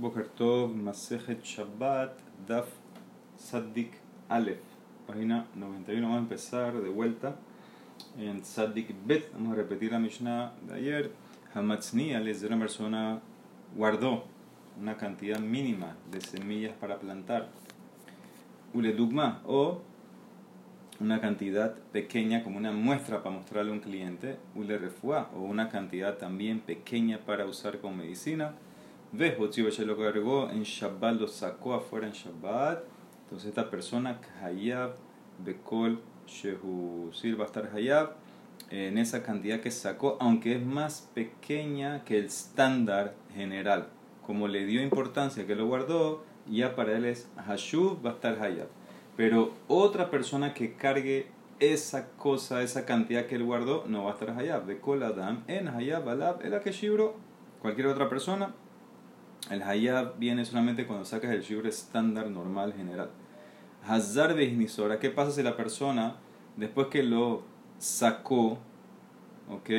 Boker Tov, Masejet Shabbat, Daf Saddik Aleph, página 91. Vamos a empezar de vuelta en Saddik Bet. Vamos a repetir la Mishnah de ayer. Hamatzniya, de una persona guardó una cantidad mínima de semillas para plantar. Uledugma, o una cantidad pequeña como una muestra para mostrarle a un cliente. Ule refua, o una cantidad también pequeña para usar como medicina. Ves, se lo cargó en Shabbat, lo sacó afuera en Shabbat. Entonces esta persona, Hayab, Bekol, Shehu Sir va a estar Hayab en esa cantidad que sacó, aunque es más pequeña que el estándar general. Como le dio importancia que lo guardó, ya para él es Hashub, va a estar Hayab. Pero otra persona que cargue esa cosa, esa cantidad que él guardó, no va a estar Hayab. Bekol Adam, en Hayab, Alab, el Akeshibro, cualquier otra persona el hayab viene solamente cuando sacas el shiur estándar normal general. Hazar de ¿qué pasa si la persona, después que lo sacó, ok?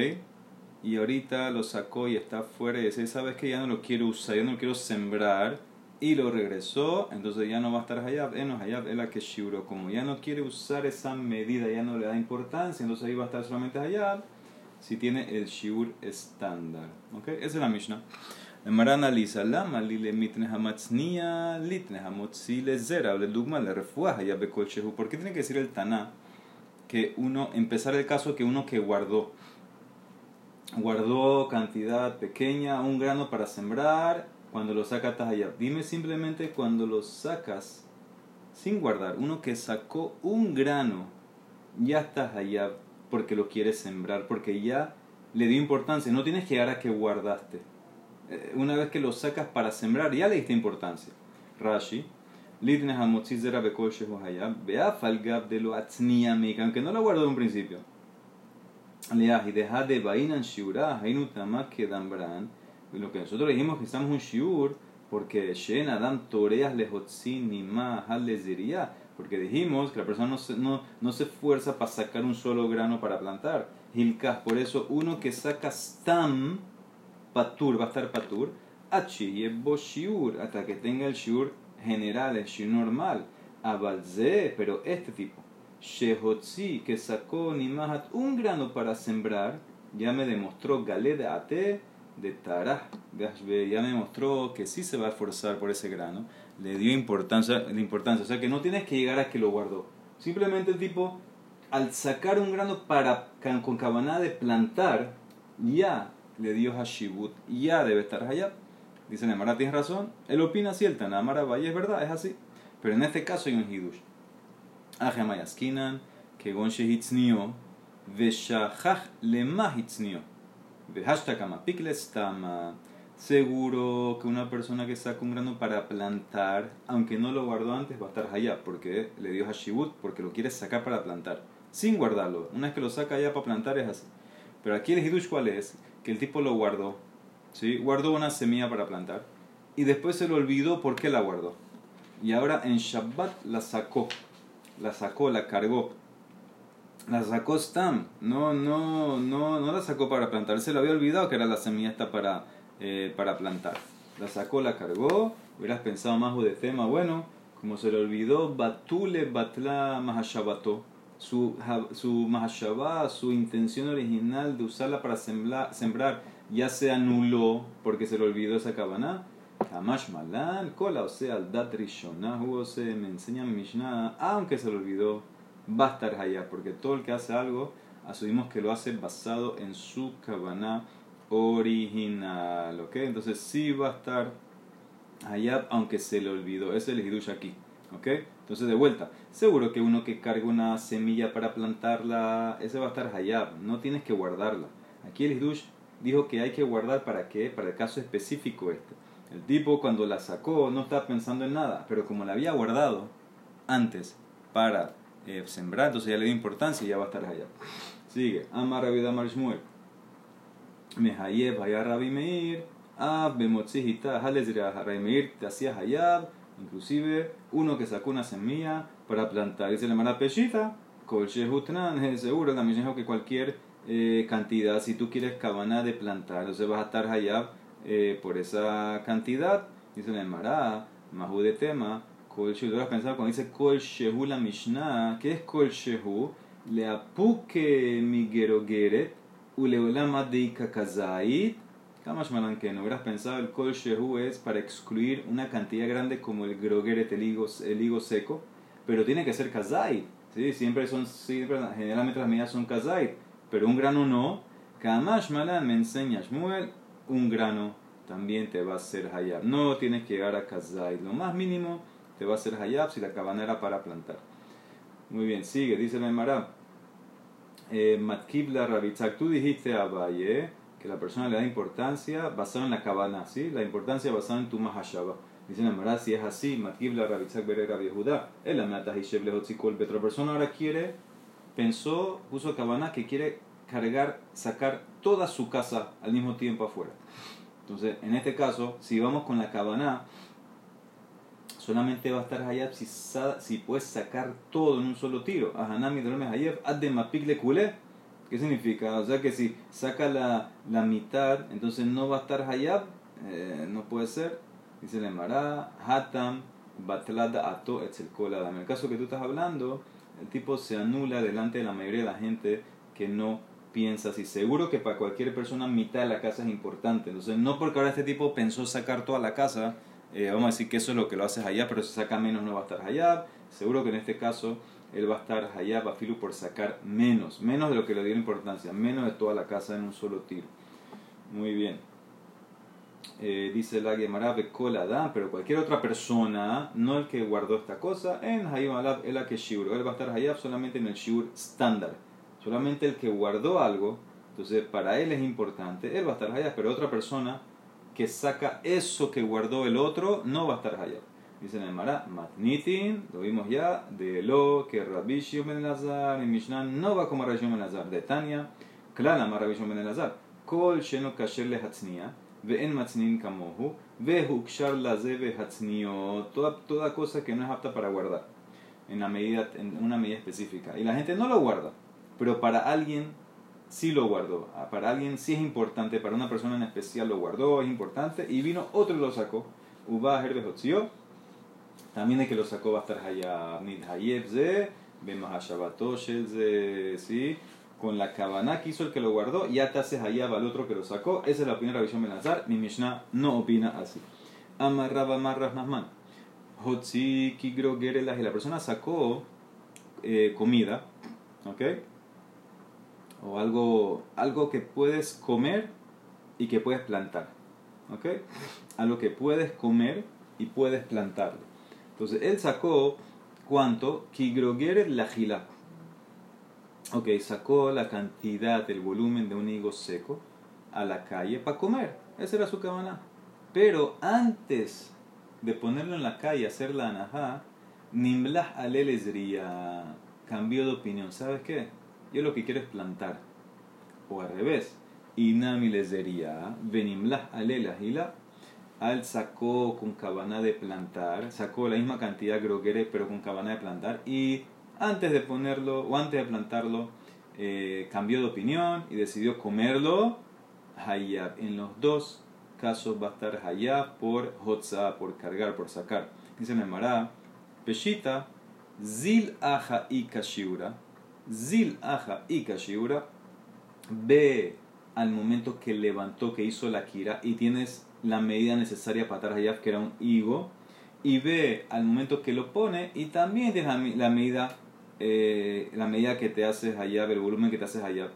Y ahorita lo sacó y está fuera y dice, sabes que ya no lo quiero usar, ya no lo quiero sembrar, y lo regresó, entonces ya no va a estar hayab, eh, no hayab, es la que shiuro. Como ya no quiere usar esa medida, ya no le da importancia, entonces ahí va a estar solamente hayab, si tiene el shiur estándar, ok? Esa es la Mishnah. Emara analiza, lama lile mitne hamatznia litne hamotzi le zera, le dugma le refuaja ya shehu. ¿Por qué tiene que decir el taná que uno, empezar el caso que uno que guardó, guardó cantidad pequeña, un grano para sembrar, cuando lo saca allá? Dime simplemente cuando lo sacas sin guardar, uno que sacó un grano, ya estás allá porque lo quieres sembrar, porque ya le dio importancia, no tienes que llegar a que guardaste una vez que lo sacas para sembrar, ya le diste importancia. Rashi, de lo aunque no lo guardo en un principio. de lo que nosotros dijimos que estamos un Shiur, porque Shen Adam Toreas Nima Haleziria, porque dijimos que la persona no se, no, no se esfuerza para sacar un solo grano para plantar. Hilkas, por eso uno que saca Stam, patur, va a estar patur, achi shiur, hasta que tenga el shiur general, el shiur normal, abalze, pero este tipo, shehotzi, que sacó nimahat un grano para sembrar, ya me demostró galeda ate de tarah, ya me demostró que sí se va a esforzar por ese grano, le dio importancia, importancia, o sea que no tienes que llegar a que lo guardó, simplemente el tipo, al sacar un grano para, con cabana de plantar, ya le dio Hashibut, ya debe estar allá. Dice Nemara, tienes razón. Él opina así, el Tanamara Valle es verdad, es así. Pero en este caso hay un Hidush. Ajemayaskinan, que Gonche Hitznio, Veshachach Lema Hitznio, Vehashtakama Piklestama. Seguro que una persona que saca un grano para plantar, aunque no lo guardó antes, va a estar allá, porque le dio Hashibut, porque lo quiere sacar para plantar, sin guardarlo. Una vez que lo saca allá para plantar es así. Pero aquí el Hidush, ¿cuál es? Que el tipo lo guardó, ¿sí? guardó una semilla para plantar y después se lo olvidó por qué la guardó. Y ahora en Shabbat la sacó, la sacó, la cargó. La sacó Stam, no, no, no, no la sacó para plantar, se lo había olvidado que era la semilla esta para, eh, para plantar. La sacó, la cargó, hubieras pensado más de tema, bueno, como se le olvidó, Batule Batla Mahashabato, su, su su intención original de usarla para sembrar, ya se anuló porque se le olvidó esa cabana. Hamash Malan, cola, o sea, Dat o se me enseña mi Mishnah, aunque se le olvidó, va a estar allá, porque todo el que hace algo, asumimos que lo hace basado en su cabana original, ¿ok? Entonces sí va a estar allá, aunque se le olvidó. Es el hidush aquí. ¿Ok? Entonces, de vuelta, seguro que uno que carga una semilla para plantarla, ese va a estar hayab, no tienes que guardarla. Aquí el Hidush dijo que hay que guardar para qué? Para el caso específico este. El tipo cuando la sacó no estaba pensando en nada, pero como la había guardado antes para eh, sembrar, entonces ya le dio importancia y ya va a estar hayab. Sigue, Amar Damar Shmuel. Mehayev Hayab Rabbi Meir. Ah, Bemotzihita, Rabbi Meir te hacía hayab Inclusive uno que sacó una semilla para plantar y se le manda peshita, es seguro también dijo que cualquier eh, cantidad, si tú quieres cabana de plantar, entonces vas a estar allá eh, por esa cantidad Dice la Emara, Mahu de tema, Kol Shehu. Pensado cuando dice Kol la Mishnah, ¿qué es Kol? Le apuke mi gerogeret, uleolama deika kazait. Que no hubieras pensado el Kol Shehu es para excluir una cantidad grande como el grogeret, el higo, el higo seco, pero tiene que ser kazait. ¿sí? Siempre son, siempre, generalmente las medidas son kazait, pero un grano no. Kamash malan me enseña Shmuel, un grano también te va a hacer hayab. No tienes que llegar a kazait. Lo más mínimo te va a hacer hayab si la cabana era para plantar. Muy bien, sigue, dice la Emara. Eh, Matkibla Rabitzak, tú dijiste a Valle que la persona le da importancia basada en la cabana, ¿sí? La importancia basada en tu mahashaba. Dice la Emara, si es así, Matkibla Rabitzak Bere Rabbi Judá, el Amata Hishev Lehotzikol, la persona ahora quiere, pensó, puso cabana que quiere cargar, sacar toda su casa al mismo tiempo afuera. Entonces, en este caso, si vamos con la cabana, solamente va a estar Hayab si, si puedes sacar todo en un solo tiro. Ahanami Drome Hayab, Ademapik le culé. ¿Qué significa? O sea que si saca la, la mitad, entonces no va a estar Hayab, eh, no puede ser. Dice el Emara, Hatam, Batlada Ato, Etzelkolada. En el caso que tú estás hablando, el tipo se anula delante de la mayoría de la gente que no piensa así. Seguro que para cualquier persona mitad de la casa es importante. Entonces, no porque ahora este tipo pensó sacar toda la casa, eh, vamos a decir que eso es lo que lo haces allá, pero si saca menos no va a estar allá. Seguro que en este caso él va a estar allá, va filu por sacar menos, menos de lo que le dio importancia, menos de toda la casa en un solo tiro. Muy bien. Eh, dice la Gemara Bekoladam, pero cualquier otra persona, no el que guardó esta cosa, en Hayim Alab el que. Él va a estar allá solamente en el shiur estándar. Solamente el que guardó algo, entonces para él es importante, él va a estar allá, pero otra persona que saca eso que guardó el otro, no va a estar allá. Dice en el Mará, Matnitin, lo vimos ya, de lo que Rabbi Shimon Lazar y Mishnah no va como Rabbi Shimon Lazar. De Tania, Klala ma Rabbi Shimon Lazar. Kol sheno kasher le hatznia, ve'en matznin kamohu, ve'hukshar laze ve'hatznio. Toda, toda cosa que no es apta para guardar, en, la medida, en una medida específica. Y la gente no lo guarda, pero para alguien sí lo guardó. Para alguien sí es importante, para una persona en especial lo guardó, es importante. Y vino otro y lo sacó. Uba Herbehotzio. También el que lo sacó va a estar allá. Nidhayeb ze, ze, ¿sí? Con la cabana que hizo el que lo guardó, te haces allá al otro que lo sacó. Esa es la opinión de Rabbi Benazar. Mi Mishnah no opina así. Amarraba marras nasman. Hotzi kigro gerelas. Y la persona sacó eh, comida. ¿Ok? o algo, algo que puedes comer y que puedes plantar. ¿Ok? Algo que puedes comer y puedes plantarlo. Entonces, él sacó cuánto? Kigrogeret la gila. Ok, sacó la cantidad, el volumen de un higo seco a la calle para comer. Esa era su cabana. Pero antes de ponerlo en la calle, hacer la anajá, Nimlah alelezría cambió de opinión. ¿Sabes qué? Yo lo que quiero es plantar. O al revés. Inami les diría, venimlah alela hila. Al sacó con cabana de plantar, sacó la misma cantidad groguere pero con cabana de plantar. Y antes de ponerlo, o antes de plantarlo, eh, cambió de opinión y decidió comerlo. Hayab. En los dos casos va a estar Hayab por Hotza, por cargar, por sacar. Dice Memara, Peshita, Zil Aja y Kashiura Zil Aja y Kashiura, ve al momento que levantó, que hizo la kira, y tienes la medida necesaria para atar Hayab, que era un higo, y ve al momento que lo pone, y también la, medida eh, la medida que te haces Hayab, el volumen que te haces Hayab.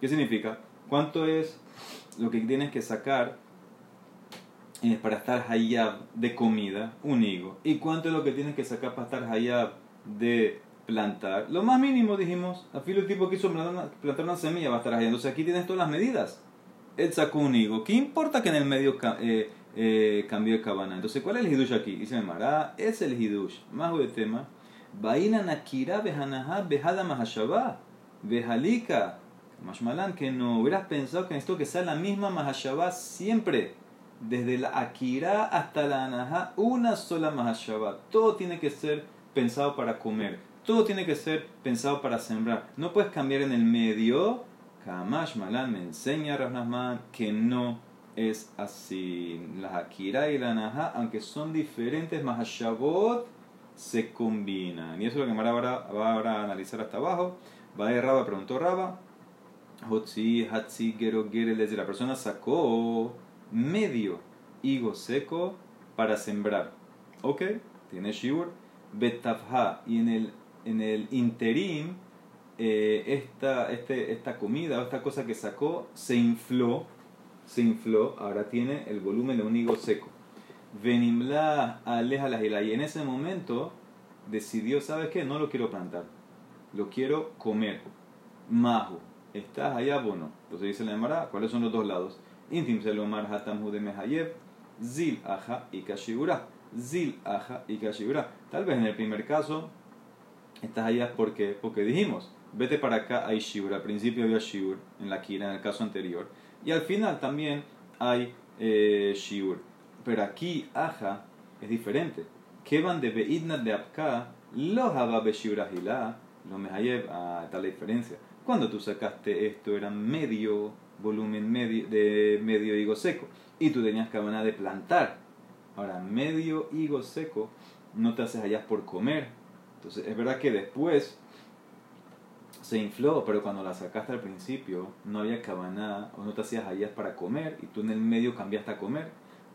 ¿Qué significa? ¿Cuánto es lo que tienes que sacar eh, para estar Hayab de comida? Un higo. ¿Y cuánto es lo que tienes que sacar para estar Hayab de plantar, lo más mínimo dijimos, a filo el tipo que plantar una, semilla va a estar ahí. Entonces aquí tienes todas las medidas. Él sacó un higo. ¿Qué importa que en el medio eh, eh, cambió de cabana? Entonces, ¿cuál es el hidush aquí? Dice Mará, es el hidush. Más de tema. Baina nakira behanaha behada mahashabah. Behalika. Mashmalan, que no hubieras pensado que esto que sea la misma mahashabah siempre. Desde la akira hasta la anaha, una sola mahashabah. Todo tiene que ser pensado para comer todo tiene que ser pensado para sembrar. No puedes cambiar en el medio. Kamash Malan me enseña Rasnasman que no es así. La Akira y la Naha, aunque son diferentes, Mahashabot se combinan. Y eso es lo que ahora va a analizar hasta abajo. Va de Raba, preguntó Raba. Hotzi, Hatzi, Gero, desde la persona sacó medio higo seco para sembrar. Ok, tiene Shiur. Betafha, y en el, en el interim, eh, esta, este, esta comida o esta cosa que sacó se infló se infló, ahora tiene el volumen de un higo seco. Venimla aleja la y en ese momento decidió, ¿sabes qué? No lo quiero plantar, lo quiero comer. Mahu, ¿estás allá o no? Entonces dice la Emara, ¿cuáles son los dos lados? Intim selomar de mehayev, zil aja y kashigura. Zil aja y kashigura. Tal vez en el primer caso, estás allá porque, porque dijimos, vete para acá, hay shiur. Al principio había shiur en la kira, en el caso anterior. Y al final también hay eh, shiur. Pero aquí, aja, es diferente. van de beidna de apka, lo haba beshiurahila, lo mehayev, ah, está la diferencia. Cuando tú sacaste esto era medio volumen medio, de medio higo seco y tú tenías cabana de plantar. Ahora, medio higo seco no te haces allá por comer. Entonces, es verdad que después se infló, pero cuando la sacaste al principio no había cabana o no te hacías allá para comer y tú en el medio cambiaste a comer.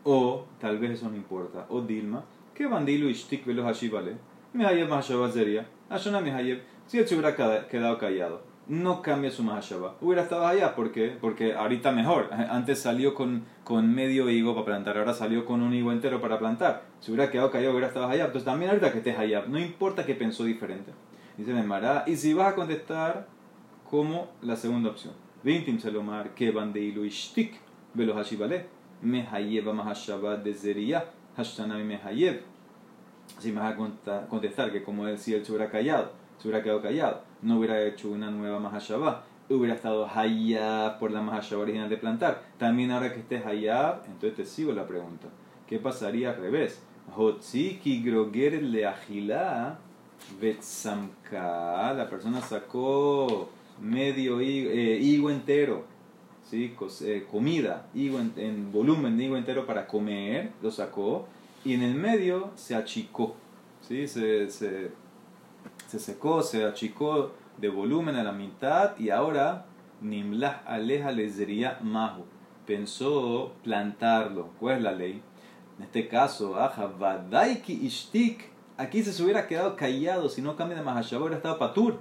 O tal vez eso no importa. O Dilma, que bandilo y shtik velo hashivale. Me hayeb mahashabat sería. Ashona me hayeb. Si se hubiera quedado callado, no cambia su mahashaba. Hubiera estado allá, ¿por qué? Porque ahorita mejor. Antes salió con, con medio higo para plantar, ahora salió con un higo entero para plantar. Si hubiera quedado callado, hubiera estado allá. Entonces también ahorita que estés allá, no importa que pensó diferente. Dice Memara, y si vas a contestar como la segunda opción. Vintim Salomar, que bandeilu ishtik, velo hashivale, mehayev mahashabat de zeria, hashtanami mehayev. Si vas a contestar que como él, si él se hubiera callado, se hubiera quedado callado, no hubiera hecho una nueva mahashabah, hubiera estado hayab por la mahashabah original de plantar. También ahora que estés hayab, entonces te sigo la pregunta. ¿Qué pasaría al revés? Hotziki groger le agilá Betsamka, la persona sacó medio eh, higo, entero, ¿sí? Eh, comida, higo en, volumen de higo entero para comer, lo sacó, y en el medio se achicó, ¿sí? se, se, se secó, se achicó de volumen a la mitad, y ahora Nimlah aleja diría mahu, pensó plantarlo, ¿cuál es la ley? En este caso, aja, vadaiki ishtik, Aquí se hubiera quedado callado si no cambia de Mahashabah, hubiera estado patur.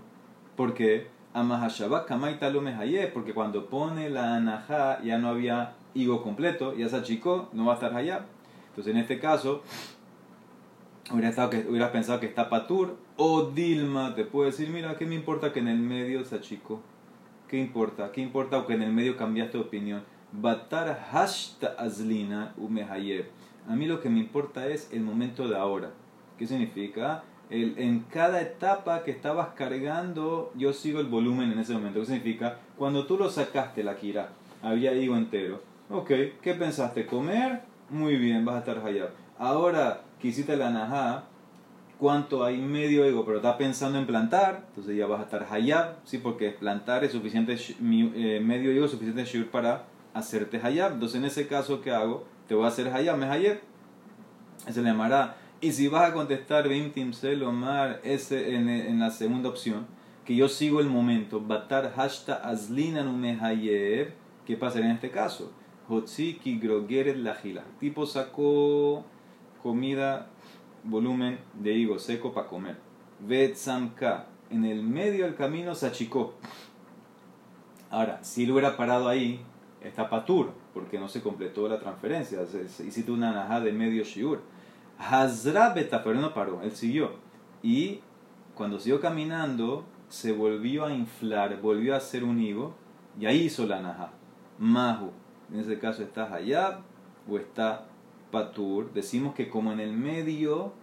Porque a Mahashabah Kamai Talome porque cuando pone la Anahá ya no había higo completo, ya se achicó, no va a estar allá. Entonces en este caso, hubiera, estado que, hubieras pensado que está patur. O Dilma te puede decir, mira, ¿qué me importa que en el medio se achicó? ¿Qué importa? ¿Qué importa o que en el medio cambiaste de opinión? Batar hashta azlina. A mí lo que me importa es el momento de ahora. ¿Qué significa? El, en cada etapa que estabas cargando, yo sigo el volumen en ese momento. ¿Qué significa? Cuando tú lo sacaste, la kira, había higo entero. Ok, ¿qué pensaste? ¿Comer? Muy bien, vas a estar allá. Ahora quisiste la najá, ¿cuánto hay medio higo? Pero estás pensando en plantar, entonces ya vas a estar hayab, ¿sí? Porque plantar es suficiente, eh, medio es suficiente para hacerte hayab. Entonces en ese caso, ¿qué hago? Te voy a hacer hayab, me hayab. Se le llamará y si vas a contestar Bimtim Selomar, ese en, la segunda opción, que yo sigo el momento, Batar Hashta Azlina Numehayev, ¿qué pasa en este caso? Hotziki Grogeret Lajila. Tipo sacó comida, volumen de higo seco para comer. Vetsamka. En el medio del camino se achicó. Ahora, si lo hubiera parado ahí, está patur, porque no se completó la transferencia. Hiciste una najá de medio shiur. Hazra beta, pero no paró, él siguió. Y cuando siguió caminando, se volvió a inflar, volvió a hacer un higo, y ahí hizo la naja. Mahu, en ese caso está Hayab o está Patur. Decimos que como en el medio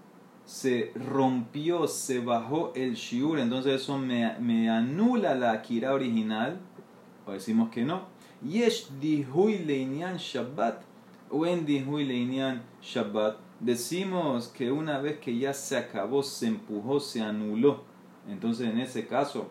se rompió, se bajó el shiur, entonces eso me, me anula la akira original, o decimos que no. Yesh dihui leinian Shabbat, o en dihui leinian Shabbat decimos que una vez que ya se acabó, se empujó, se anuló, entonces en ese caso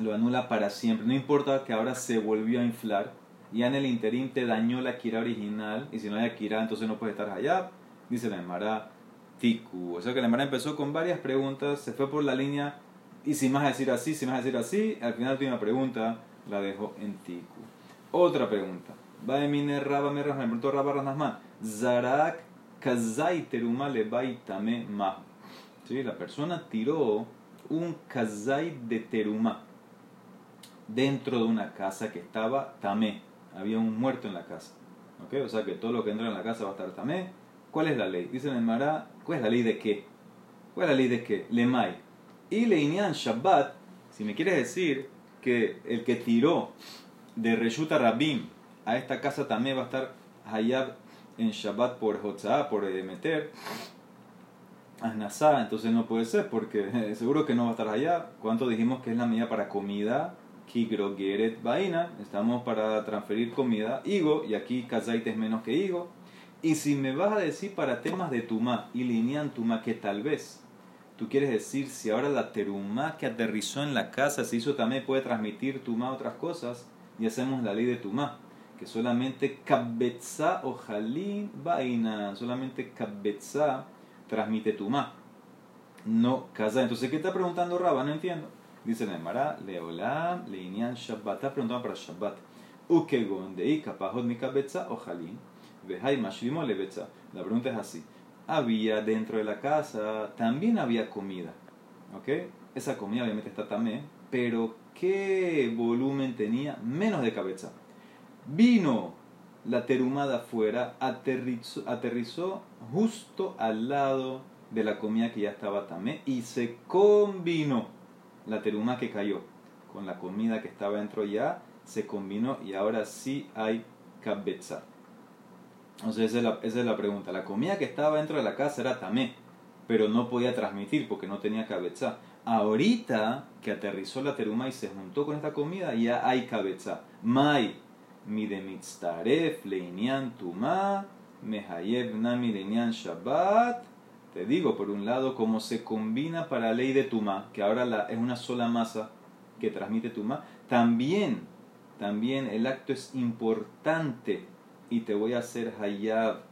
lo anula para siempre. No importa que ahora se volvió a inflar, ya en el interín te dañó la kira original, y si no hay kira, entonces no puedes estar allá. Dice la Emara, tiku. O sea que la Emara empezó con varias preguntas, se fue por la línea, y si más decir así, si más decir así, al final tiene una pregunta, la dejó en tiku. Otra pregunta. Va de mine raba me preguntó raba más. Zarak kazai teruma le baitame mahu. ¿Sí? La persona tiró un kazai de teruma dentro de una casa que estaba tamé. Había un muerto en la casa. ¿Okay? O sea que todo lo que entra en la casa va a estar tamé. ¿Cuál es la ley? Dice el ¿cuál es la ley de qué? ¿Cuál es la ley de qué? Lemay. Y leinian Shabbat, si me quieres decir que el que tiró de Reshuta Rabim a esta casa también va a estar Hayab en Shabbat por Hotzah, por meter Asnasá, entonces no puede ser porque seguro que no va a estar allá. ¿Cuánto dijimos que es la medida para comida? Kigrogeret vaina, estamos para transferir comida, higo, y aquí kazait es menos que higo. Y si me vas a decir para temas de tuma y linean tuma, que tal vez tú quieres decir si ahora la teruma que aterrizó en la casa se hizo también puede transmitir tuma a otras cosas, y hacemos la ley de tuma que solamente kabetza o jalín vaina, solamente kabetza transmite tuma, no casa. Entonces, ¿qué está preguntando Raba? No entiendo. Dice la Emara, Leolam, Leinian Shabbat. Está preguntando para Shabbat. Ukegon de Ikapahot mi kabetza o jalín, vehai mashlimo. La pregunta es así. Había dentro de la casa, también había comida. ¿Ok? Esa comida obviamente está también, pero ¿qué volumen tenía? Menos de cabeza. Vino la terumada afuera, aterrizó, aterrizó justo al lado de la comida que ya estaba tamé y se combinó la teruma que cayó con la comida que estaba dentro ya, se combinó y ahora sí hay cabeza. Entonces esa es, la, esa es la pregunta. La comida que estaba dentro de la casa era tamé, pero no podía transmitir porque no tenía cabeza. Ahorita que aterrizó la teruma y se juntó con esta comida, ya hay cabeza. Mai mi de mitztaref leinian tuma, mehayev nami leinian shabbat. Te digo, por un lado, cómo se combina para la ley de tuma, que ahora es una sola masa que transmite tuma. También, también el acto es importante y te voy a hacer hayab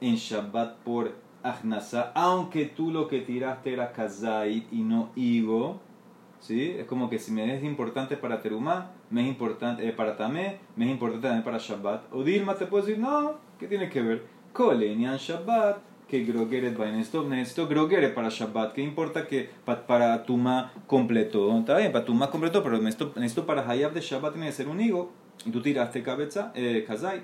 en Shabbat por Ahnasa, aunque tú lo que tiraste era kazait y no higo. ¿Sí? Es como que si me es importante para Terumá, me es importante eh, para Tamé, me es importante también para Shabbat. O Dilma te puede decir, no, ¿qué tiene que ver? Kolenian Shabbat, que Grogeret va necesito Grogeret para Shabbat. ¿Qué importa que para Tuma completo? Está bien, para Tuma completo, pero necesito, necesito para Hayab de Shabbat tiene que ser un higo. Y tú tiraste cabeza, eh, Kazai.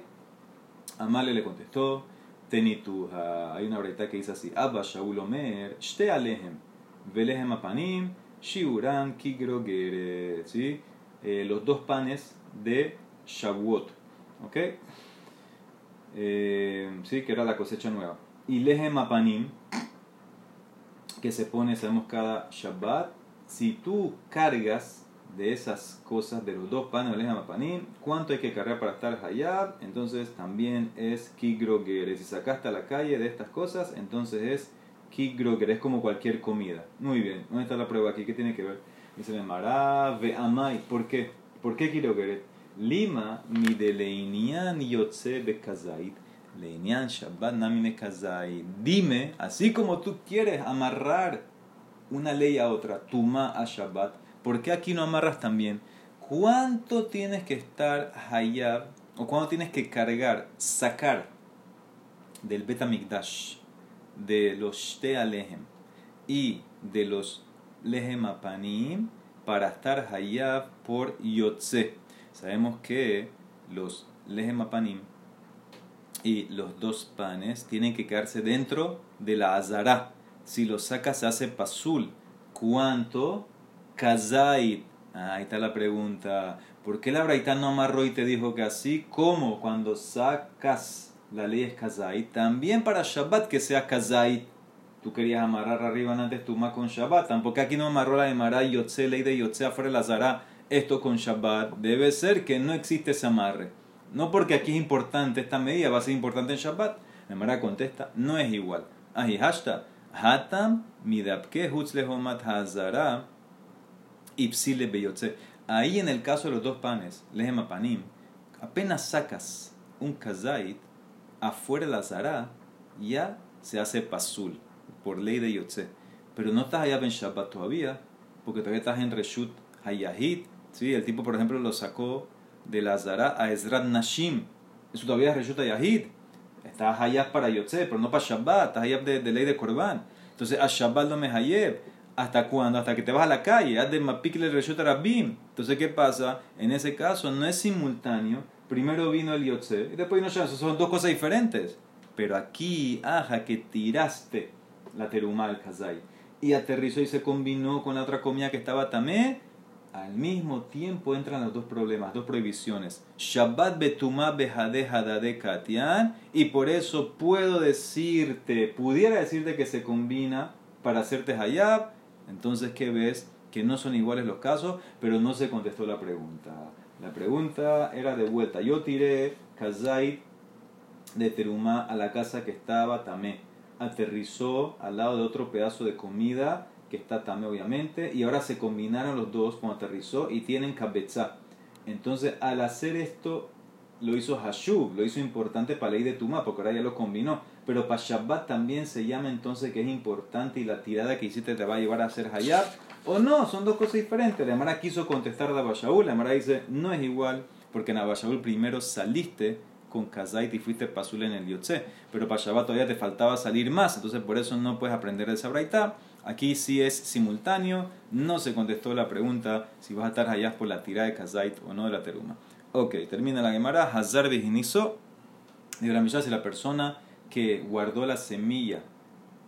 Amale le contestó, Tenituha. Hay una breita que dice así: Abba Shaul Omer, Shte Alehem, Velehem Apanim, Shiuran Kigrogeret. ¿Sí? Eh, los dos panes de Shavuot. ¿Ok? Eh, sí, que era la cosecha nueva. Y Lehem Apanim, que se pone, sabemos, cada Shabbat. Si tú cargas de esas cosas, de los dos panes de Lehem ¿cuánto hay que cargar para estar Hayab? Entonces también es Kigrogeret. Si sacaste a la calle de estas cosas, entonces es Kigrogeret. Es como cualquier comida. Muy bien. ¿Dónde está la prueba aquí? ¿Qué tiene que ver? Dice le Mará, ve amai. ¿Por qué? ¿Por qué Kigrogeret? Lima mi de leinian yotze bekazait. Leinian Shabbat nami mekazait. Dime, así como tú quieres amarrar una ley a otra, tuma a Shabbat, ¿por qué aquí no amarras también? ¿Cuánto tienes que estar hayab o cuánto tienes que cargar, sacar del Betamikdash, de los Shte Alehem y de los Lehem Apanim para estar hayab por Yotze? Sabemos que los Lehem Apanim y los dos panes tienen que quedarse dentro de la azara. Si los sacas se hace pasul. ¿Cuánto? Kazait. ahí está la pregunta. ¿Por qué la Braita no amarró y te dijo que así como cuando sacas la ley es Kazait, también para Shabbat que sea Kazait? Tú querías amarrar arriba antes tu con Shabbat. Tampoco aquí no amarró la de Mará Yotze, ley de Yotze afuera la Zara. Esto con Shabbat. Debe ser que no existe ese amarre. No porque aquí es importante esta medida, va a ser importante en Shabbat. La Mara contesta, no es igual. Ahi hashta, hatam midapke hutzlehomat hazara ipsile beyotze. Ahí en el caso de los dos panes, lehem panim, Apenas sacas un kazait afuera la zara, ya se hace pasul, por ley de Yotze. Pero no estás allá en Shabbat todavía, porque todavía estás en Reshut Hayahid. ¿sí? El tipo, por ejemplo, lo sacó de la zara a Ezrat Nashim. Eso todavía es Reshut Hayahid. Estás allá para Yotze, pero no para Shabbat, estás allá de, ley de Korban. Entonces, a Shabbat no me hayeb. ¿Hasta cuándo? Hasta que te vas a la calle. Haz de Mapikle Reshut Rabim. Entonces, ¿qué pasa? En ese caso, no es simultáneo. Primero vino el Yotze y después vino Shabbat. Son dos cosas diferentes. Pero aquí, aja, que tiraste la terumá al y aterrizó y se combinó con la otra comida que estaba tamé, al mismo tiempo entran los dos problemas, dos prohibiciones. Shabbat betumá behade hadade katian, y por eso puedo decirte, pudiera decirte que se combina para hacerte hayab. Entonces, ¿qué ves? Que no son iguales los casos, pero no se contestó la pregunta. La pregunta era de vuelta. Yo tiré kazait de terumá a la casa que estaba tamé. Aterrizó al lado de otro pedazo de comida que está tamé obviamente, y ahora se combinaron los dos cuando aterrizó y tienen kabetza. Entonces, al hacer esto, lo hizo Hashub, lo hizo importante para la ley de Tumá, porque ahora ya lo combinó. Pero para Shabbat también se llama entonces que es importante y la tirada que hiciste te va a llevar a hacer Hayab. O no, son dos cosas diferentes. La Mara quiso contestar a Abashaul, la Mara dice, no es igual, porque en Abashaul primero saliste con Kazait y fuiste pasul en el Yotze, pero para Shabbat todavía te faltaba salir más, entonces por eso no puedes aprender de esa. Aquí sí es simultáneo, no se contestó la pregunta si vas a estar allá por la tirada de Kazait o no de la teruma. Ok, termina la Gemara, Hazar Viginizo, de la si la persona que guardó la semilla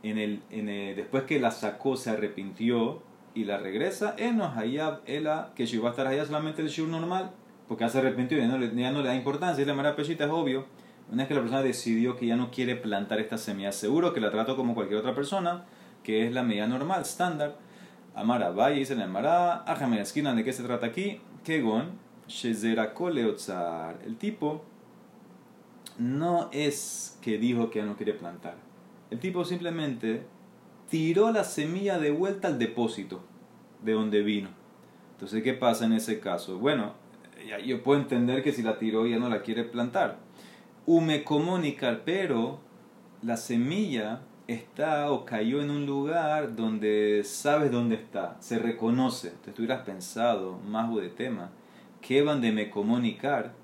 en el, en el, después que la sacó se arrepintió y la regresa, él no hayab, que si va a estar allá solamente el shur normal, porque hace arrepentido y ya no, ya no le da importancia. Y la mera pechita es obvio. Una vez que la persona decidió que ya no quiere plantar esta semilla, seguro que la trato como cualquier otra persona, que es la medida normal, estándar. Amara, vaya, dice la Amara, ajame esquina, ¿de qué se trata aquí? Kegon, Shezerakole El tipo no es que dijo que ya no quiere plantar. El tipo simplemente tiró la semilla de vuelta al depósito de donde vino. Entonces, ¿qué pasa en ese caso? Bueno, yo puedo entender que si la tiró ya no la quiere plantar. Ume comunicar, pero la semilla está o cayó en un lugar donde sabes dónde está, se reconoce. Te hubieras pensado, más de tema, que van de me comunicar,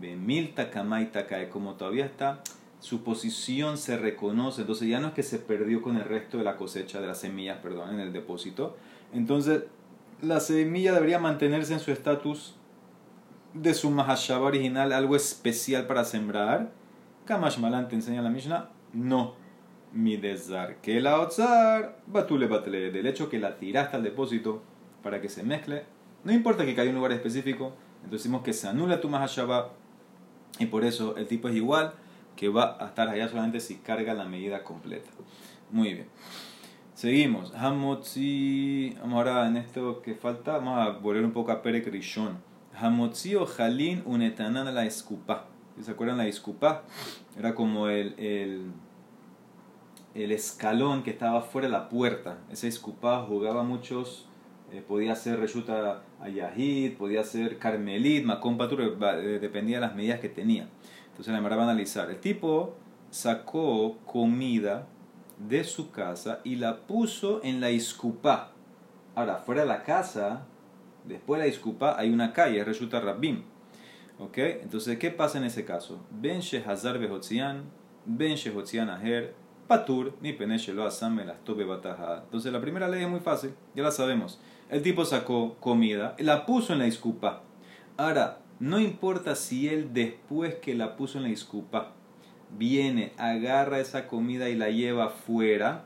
de mil takamaita cae, como todavía está, su posición se reconoce, entonces ya no es que se perdió con el resto de la cosecha de las semillas, perdón, en el depósito. Entonces, la semilla debería mantenerse en su estatus de su Mahashaba original algo especial para sembrar? Kamash Malan te enseña la Mishnah, no. Mi desar que la otzar, batule batle, del hecho que la tiraste al depósito para que se mezcle, no importa que caiga en un lugar específico, entonces decimos que se anula tu Mahashaba y por eso el tipo es igual, que va a estar allá solamente si carga la medida completa. Muy bien. Seguimos. Hamotzi. Ahora en esto que falta, vamos a volver un poco a Perek Rishon. Hamotzio Jalin unetanan la escupa. ¿Se acuerdan la escupa? Era como el, el, el, escalón que estaba fuera de la puerta. Ese escupa jugaba muchos, eh, podía ser Reshuta Ayahid, podía ser Carmelit, Macón eh, dependía de las medidas que tenía. Entonces la va a analizar. El tipo sacó comida de su casa y la puso en la escupa. Ahora, fuera de la casa Después de la disculpa hay una calle, resulta Rabbim. ¿Ok? Entonces, ¿qué pasa en ese caso? Ben Shehazar Behotzian, Ben Shehotzian Aher, Patur, ni lo asame las tobe bataja. Entonces, la primera ley es muy fácil, ya la sabemos. El tipo sacó comida, la puso en la disculpa. Ahora, no importa si él después que la puso en la disculpa viene, agarra esa comida y la lleva fuera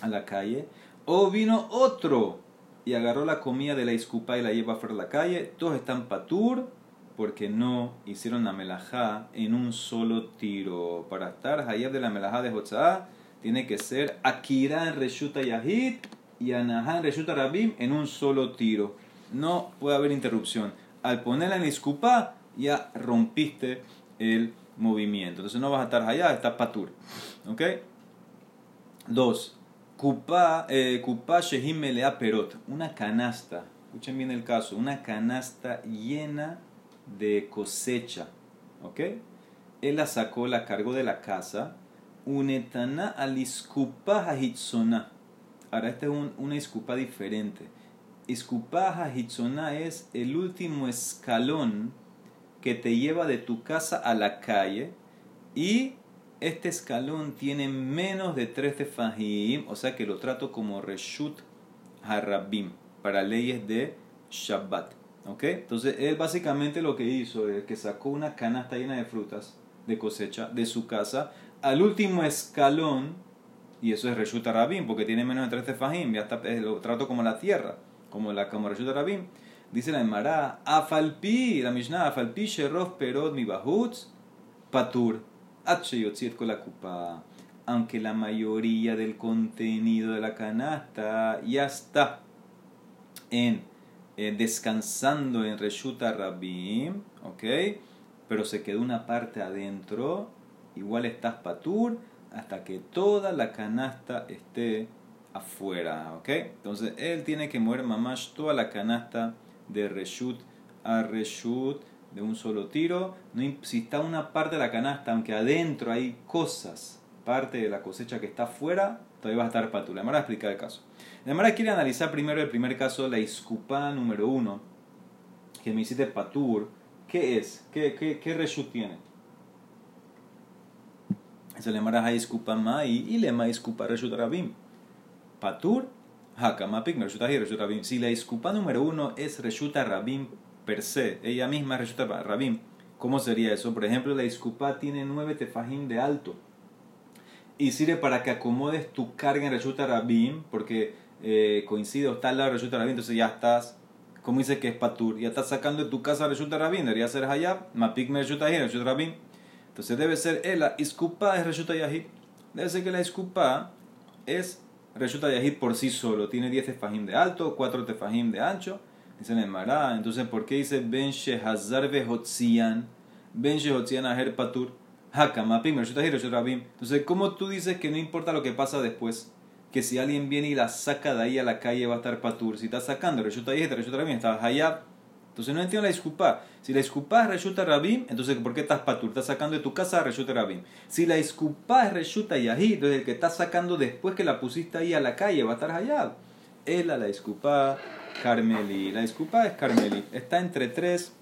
a la calle, o vino otro y agarró la comida de la iscupa y la lleva fuera de la calle, todos están patur porque no hicieron la melajá en un solo tiro. Para estar allá de la melajá de Jotzá, tiene que ser Akira en Reshuta Yahid y Anahá en Reshuta Rabim en un solo tiro. No puede haber interrupción. Al ponerla en la iscupa, ya rompiste el movimiento. Entonces no vas a estar allá, estás patur. ¿Ok? Dos Kupa, eh, Shehim Melea Perot, una canasta, escuchen bien el caso, una canasta llena de cosecha. ¿Ok? Él la sacó, la cargó de la casa. Unetana aliskupa hitzona. Ahora, esta es una iskupa diferente. Iskupa hitzona es el último escalón que te lleva de tu casa a la calle y este escalón tiene menos de tres tefajim, o sea que lo trato como reshut harabim, para leyes de Shabbat. ¿Ok? Entonces él básicamente lo que hizo es que sacó una canasta llena de frutas de cosecha de su casa al último escalón, y eso es reshut harabim, porque tiene menos de tres tefajim, ya está, eh, lo trato como la tierra, como, la, como reshut harabim. Dice la Emara, afalpi, la Mishnah, afalpi sherof perot mi bahutz, patur, con la kupa. Aunque la mayoría del contenido de la canasta ya está en descansando en Reshuta Rabim. Pero se quedó una parte adentro, igual estás patur hasta que toda la canasta esté afuera, ¿ok? Entonces él tiene que mover mamash toda la canasta de reshut a reshut de un solo tiro. si está una parte de la canasta, aunque adentro hay cosas, parte de la cosecha que está afuera, todavía va a estar patur. La Mara explicar el caso. La Mara quiere analizar primero el primer caso, la iscupa número uno, que me hiciste patur. ¿Qué es? ¿Qué, qué, qué reshut tiene? Es el Mara mai y le iscupa reshut rabim. Patur si la iscupa número uno es Reshuta Rabim per se, ella misma es Reshuta Rabim, ¿cómo sería eso? Por ejemplo, la iscupa tiene nueve tefajim de alto y sirve para que acomodes tu carga en Reshuta Rabim, porque eh, coincide o está al lado de Reshuta Rabim, entonces ya estás, como dice que es Patur, ya estás sacando de tu casa Reshuta Rabim, debería ser Hayab, Mapik me Reshuta Rabim. Entonces debe ser, eh, la iscupa es Reshuta Yahid. Debe ser que la iscupa es Reshuta Yahid por sí solo tiene 10 tefajim de alto, 4 tefajim de ancho. Dice el Mará. Entonces, ¿por qué dice Ben Shehazar Behotzian? Ben Shehotzian Aher Patur. Hakamapim, Reshuta Yahid, Rabim. Entonces, ¿cómo tú dices que no importa lo que pasa después? Que si alguien viene y la saca de ahí a la calle va a estar Patur. Si está sacando Reshuta Yahid, Reshuta Rabim, está Hayab. Entonces no entiendo la disculpa. Si la disculpa es Reshuta Rabim, entonces ¿por qué estás patur? Estás sacando de tu casa Reshuta Rabim. Si la disculpa es Reshuta Yahid, entonces el que estás sacando después que la pusiste ahí a la calle va a estar allá. Es la disculpa Carmeli. La disculpa es Carmeli. Está entre 3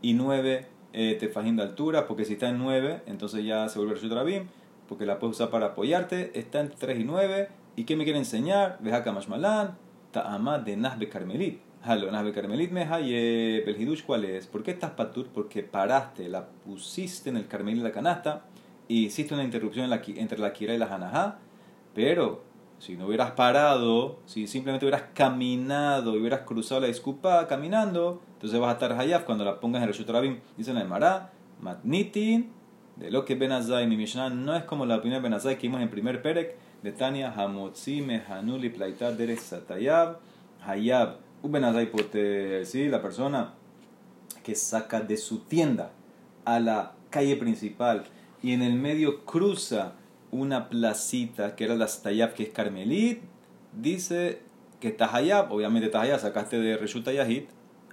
y 9 eh, tefajín de altura, porque si está en 9, entonces ya se vuelve Reshuta Rabim, porque la puedes usar para apoyarte. Está entre 3 y 9. ¿Y qué me quiere enseñar? Veja Kamashmalan, Ta'amad de Nazbe Carmelit el hidush cuál es? ¿Por qué estás patur? Porque paraste, la pusiste en el Carmelit la canasta y hiciste una interrupción entre la Kira y la Hanajá, pero si no hubieras parado, si simplemente hubieras caminado y hubieras cruzado la disculpa caminando, entonces vas a estar Hayaf cuando la pongas en el Rabim. Dice en el Mará, Matnitin, de lo que Benazai, mi Mishnah, no es como la opinión de Benazai que vimos en el primer Perek, de Tania, Hamotzi, Mehanuli, Plaita, Derek, Satayab, Hayab. Poter, ¿sí? la persona que saca de su tienda a la calle principal y en el medio cruza una placita que era la Stayab, que es Carmelit, dice que Tahayab, obviamente Tahayab sacaste de Reshuta Yahid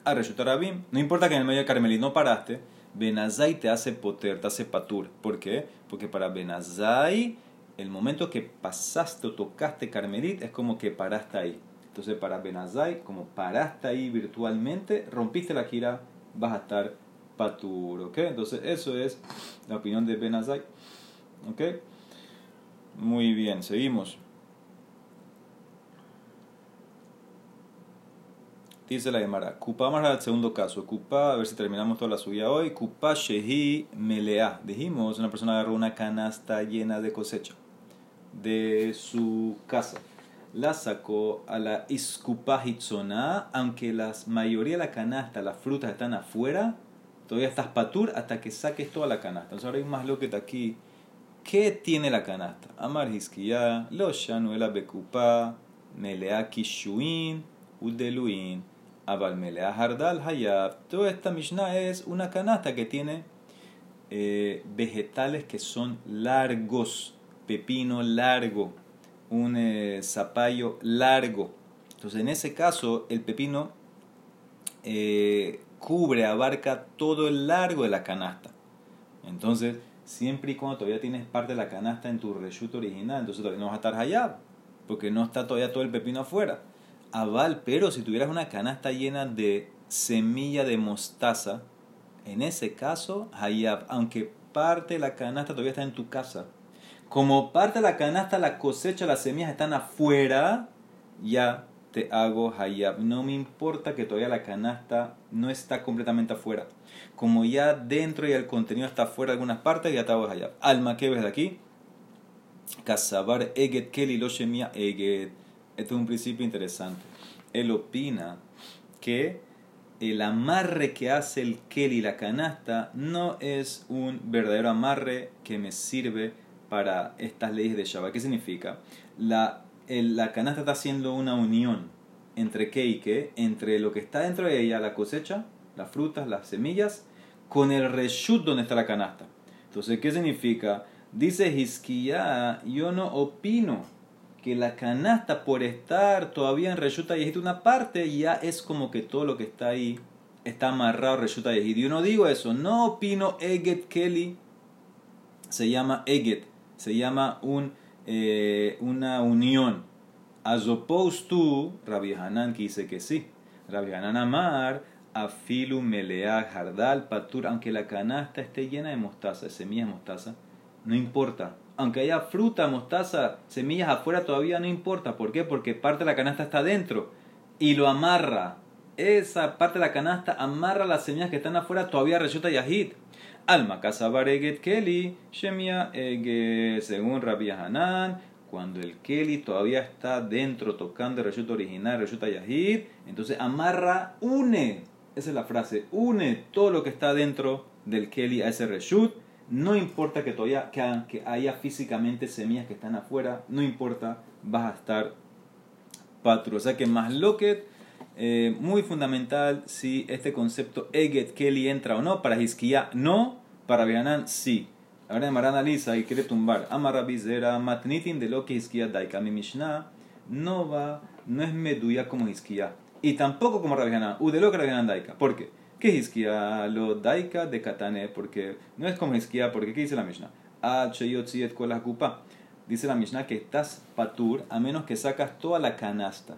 a Reshuta Rabim. No importa que en el medio de Carmelit no paraste, Benazai te hace poter, te hace patur. ¿Por qué? Porque para Benazai, el momento que pasaste o tocaste Carmelit es como que paraste ahí. Entonces para Benazai, como paraste ahí virtualmente, rompiste la gira, vas a estar patur, ¿ok? Entonces eso es la opinión de Benazai, ¿ok? Muy bien, seguimos. Dice la Gemara, Kupa más al segundo caso. Kupa, a ver si terminamos toda la subida hoy. Kupa Shehi Melea. Dijimos, una persona agarró una canasta llena de cosecha de su casa la sacó a la iskupahitzona, aunque la mayoría de la canasta, las frutas están afuera, todavía estás patur hasta que saques toda la canasta. Entonces ahora hay más loquet aquí. ¿Qué tiene la canasta? Amar hiskiyah, lo shanuela bekupa, melea kishuin, udeluin, abal melea hardal hayab. Toda esta mishnah es una canasta que tiene eh, vegetales que son largos, pepino largo un eh, zapallo largo. Entonces, en ese caso, el pepino eh, cubre, abarca todo el largo de la canasta. Entonces, siempre y cuando todavía tienes parte de la canasta en tu reshut original, entonces todavía no vas a estar allá, porque no está todavía todo el pepino afuera. Aval, pero si tuvieras una canasta llena de semilla de mostaza, en ese caso, hayab, aunque parte de la canasta todavía está en tu casa, como parte de la canasta la cosecha, las semillas están afuera, ya te hago hayab. No me importa que todavía la canasta no está completamente afuera. Como ya dentro y el contenido está afuera de algunas partes, ya te hago hayab. Alma, ¿qué ves de aquí? Kasabar eget keli lo eget. Esto es un principio interesante. Él opina que el amarre que hace el keli, la canasta, no es un verdadero amarre que me sirve para estas leyes de Shabbat. ¿Qué significa? La la canasta está haciendo una unión entre qué y qué, entre lo que está dentro de ella, la cosecha, las frutas, las semillas, con el reshut donde está la canasta. Entonces, ¿qué significa? Dice Hisquía, yo no opino que la canasta por estar todavía en Reshuta y una parte ya es como que todo lo que está ahí está amarrado a Reshuta y Yo no digo eso, no opino Eget Kelly, se llama Eget, se llama un eh, una unión. As opposed to Rabbi Hanan que dice que sí. Rabbi Hanan Amar, Afilu Melea Jardal Patur, aunque la canasta esté llena de mostaza, de semillas de mostaza, no importa. Aunque haya fruta, mostaza, semillas afuera, todavía no importa. ¿Por qué? Porque parte de la canasta está dentro y lo amarra. Esa parte de la canasta amarra las semillas que están afuera, todavía resulta yahid. Alma Kasabar Eget Keli, Shemia Eget, según Rabbi Hanan, cuando el Keli todavía está dentro tocando el resulta original, resulta Yahid, entonces amarra, une, esa es la frase, une todo lo que está dentro del Keli a ese reshut, no importa que todavía que, haya físicamente semillas que están afuera, no importa, vas a estar patro. O sea que más loquet, eh, muy fundamental si este concepto Eget Keli entra o no. Para Hizkiah no, para Bianan sí. Ahora Marana analiza y quiere tumbar. Amara Bizera, Matnitin de lo que Hizkiah Daika. Mi Mishnah no va, no es meduya como Hizkiah. Y tampoco como Rabbi U de lo que Rabbi Daika. ¿Por qué? ¿Qué Hizkiah? Lo Daika de Katane. Porque no es como Hizkiah. Porque ¿qué dice la Mishnah? Dice la Mishnah que estás patur a menos que sacas toda la canasta.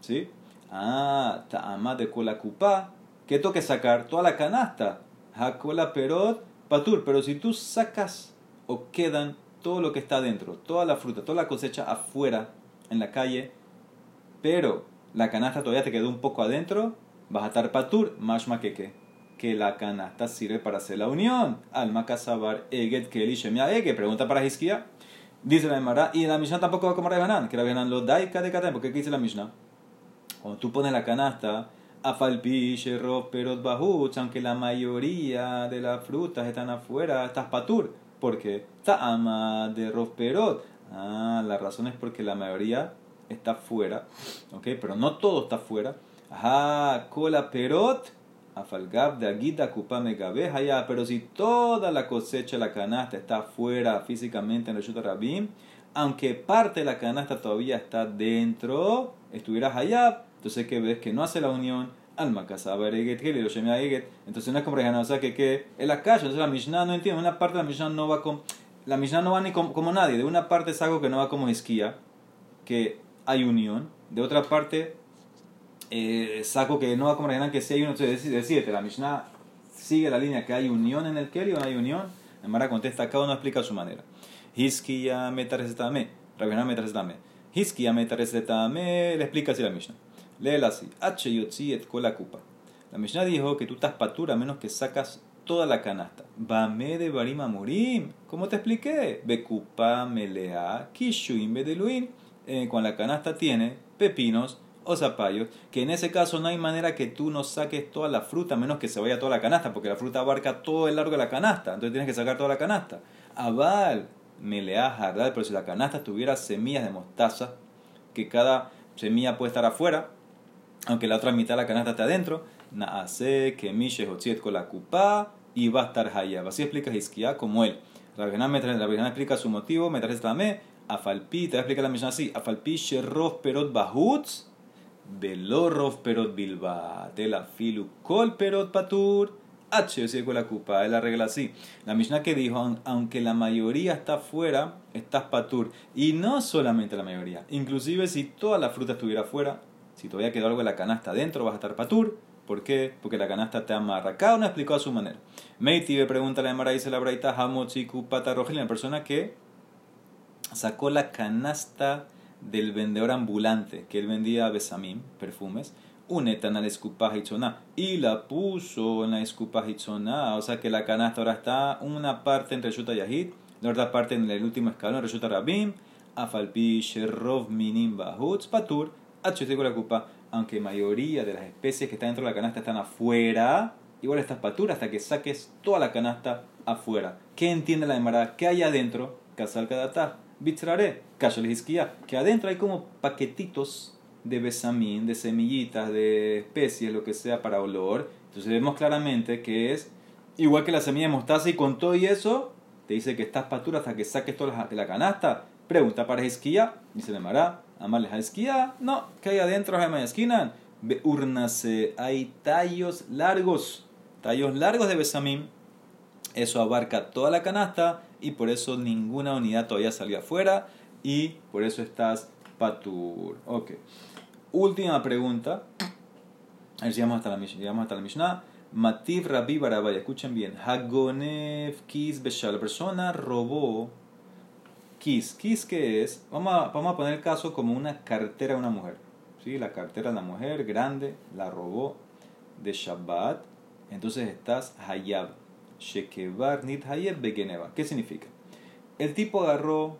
¿Sí? Ah, ta'ama de cola cupa. ¿Qué toque sacar? Toda la canasta. Hakola perot patur. Pero si tú sacas o quedan todo lo que está dentro, toda la fruta, toda la cosecha afuera, en la calle, pero la canasta todavía te quedó un poco adentro, vas a estar patur, mashma que que la canasta sirve para hacer la unión. Alma kasabar eget keli shemia ege. Pregunta para Hiskia. Dice la Emara, y la Mishnah tampoco va como Rebanan, que Rebanan lo daika de Katán, porque ¿qué dice la Mishnah? Cuando tú pones la canasta, afalpi, sherrof, perot, bahuch, aunque la mayoría de las frutas están afuera, estás patur. ¿Por qué? ama de perot. Ah, la razón es porque la mayoría está fuera, ¿ok? Pero no todo está fuera. Ajá, cola perot, afalgab de aguita kupame allá. Pero si toda la cosecha, la canasta está fuera físicamente en el Yuta Rabim, aunque parte de la canasta todavía está dentro, estuvieras allá, entonces, ¿qué ves? Que no hace la unión. Alma. Entonces, no es como o sea, que, que es la calle. Entonces, la Mishnah no entiende. Una parte de la Mishnah no va como. La Mishnah no va ni como, nadie. De una parte es algo que no va como esquía, que hay unión. De otra parte, eh, saco que no va como Rehaná, que si hay unión. Entonces, decídete, la Mishnah sigue la línea que hay unión en el Keli o no hay unión. En Mara contesta, cada uno explica a su manera. Hiskia metaresetame. Rabbená metaresetame. Hiskia metaresetame. Le explica así la Mishnah. Léela así. Et kupa. La Mishnah dijo que tú estás patura a menos que sacas toda la canasta. Bame de barima morim. ¿Cómo te expliqué? Bekupa melea kishuim bedeluin. Eh, con la canasta tiene pepinos o zapallos, que en ese caso no hay manera que tú no saques toda la fruta, a menos que se vaya toda la canasta, porque la fruta abarca todo el largo de la canasta, entonces tienes que sacar toda la canasta. Aval, melea jardal, pero si la canasta tuviera semillas de mostaza, que cada semilla puede estar afuera, aunque la otra mitad de la canasta está adentro, Naase, Kemishe, Hotziet con la cupa y va a estar Hayab. Así explica Hizkiah como él. La Virgen explica su motivo, me trae también. Afalpi, te explica la misión así. Afalpi, Sherrof, Perot, Bahutz, Belorov perot bilba, tela filu kol perot patur, H, con la cupa, es la regla así. La Mishnah que dijo, aunque la mayoría está fuera, estás patur. Y no solamente la mayoría, inclusive si toda la fruta estuviera fuera, si todavía quedó algo de la canasta dentro, vas a estar patur. ¿Por qué? Porque la canasta te amarra. Cada uno explicó a su manera. Meiti me pregunta la Mara, dice la Braita, Hamochi Kupata la persona que sacó la canasta del vendedor ambulante, que él vendía besamim, perfumes, unetan al escupajichona y la puso en la escupajichona, o sea que la canasta ahora está una parte entre Reshuta Yahid, la otra parte en el último escalón, Reshuta Rabim, Afalpi, Sherrov, Minim, Bahutz, Patur, la cupa, aunque mayoría de las especies que están dentro de la canasta están afuera, igual estás patur hasta que saques toda la canasta afuera. ¿Qué entiende la demara? ¿Qué hay adentro? Casal Kadatá, Bitzrare, que adentro hay como paquetitos de besamín, de semillitas, de especies, lo que sea para olor. Entonces vemos claramente que es igual que la semilla de mostaza y con todo y eso te dice que estás patura hasta que saques todas de la canasta. Pregunta para esquía, dice le mará, amarles a esquía, no, que hay adentro de esquina. Urnase, hay tallos largos, tallos largos de besamín. Eso abarca toda la canasta y por eso ninguna unidad todavía salió afuera y por eso estás patur. Ok. Última pregunta. A ver llegamos hasta la, llegamos hasta la Mishnah. Mativ Rabbi Barabaya, escuchen bien. Hagonev Kis Beshal. La persona robó Kis. Kis, ¿qué es? Vamos a, vamos a poner el caso como una cartera de una mujer. ¿Sí? La cartera de la mujer, grande, la robó de Shabbat. Entonces estás Hayab. Shekevar Nit Hayab Begeneva. ¿Qué significa? El tipo agarró,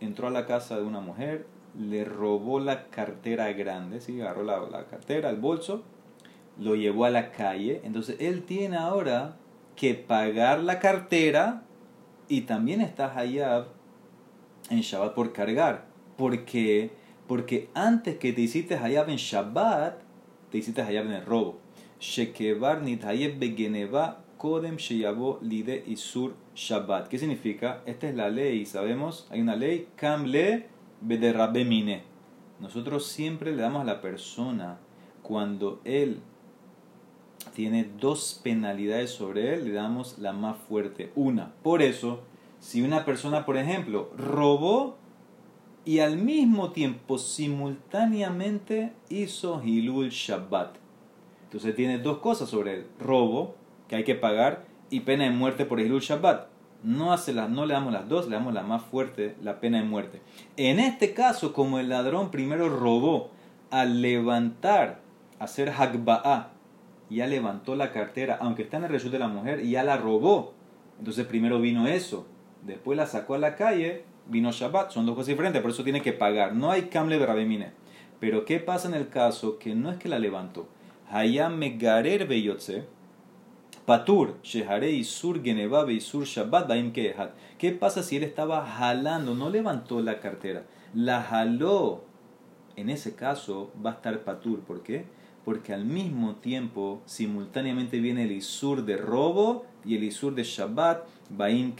entró a la casa de una mujer, le robó la cartera grande, ¿sí? agarró la, cartera, el bolso, lo llevó a la calle. Entonces él tiene ahora que pagar la cartera y también está Hayab en Shabbat por cargar. ¿Por qué? Porque antes que te hiciste Hayab en Shabbat, te hiciste Hayab en el robo. Shekevar begeneva kodem sheyabo lide isur Shabbat. ¿Qué significa? Esta es la ley, sabemos, hay una ley, kamle mine. Nosotros siempre le damos a la persona, cuando él tiene dos penalidades sobre él, le damos la más fuerte, una. Por eso, si una persona, por ejemplo, robó y al mismo tiempo, simultáneamente, hizo Hilul Shabbat. Entonces tiene dos cosas sobre él. Robo, que hay que pagar, y pena de muerte por Hilul Shabbat no, hace las, no le damos las dos, le damos la más fuerte, la pena de muerte. En este caso, como el ladrón primero robó, al levantar, hacer hakba'a, ya levantó la cartera, aunque está en el reshut de la mujer, ya la robó. Entonces primero vino eso, después la sacó a la calle, vino Shabbat, son dos cosas diferentes, por eso tiene que pagar. No hay kamle rabemine. Pero ¿qué pasa en el caso que no es que la levantó? Hayam megarer beyotze, Patur, Sheharei Sur Geneva Sur Shabbat Baim ¿Qué pasa si él estaba jalando, no levantó la cartera, la jaló? En ese caso va a estar Patur. ¿Por qué? Porque al mismo tiempo, simultáneamente viene el Isur de robo y el Isur de Shabbat Baim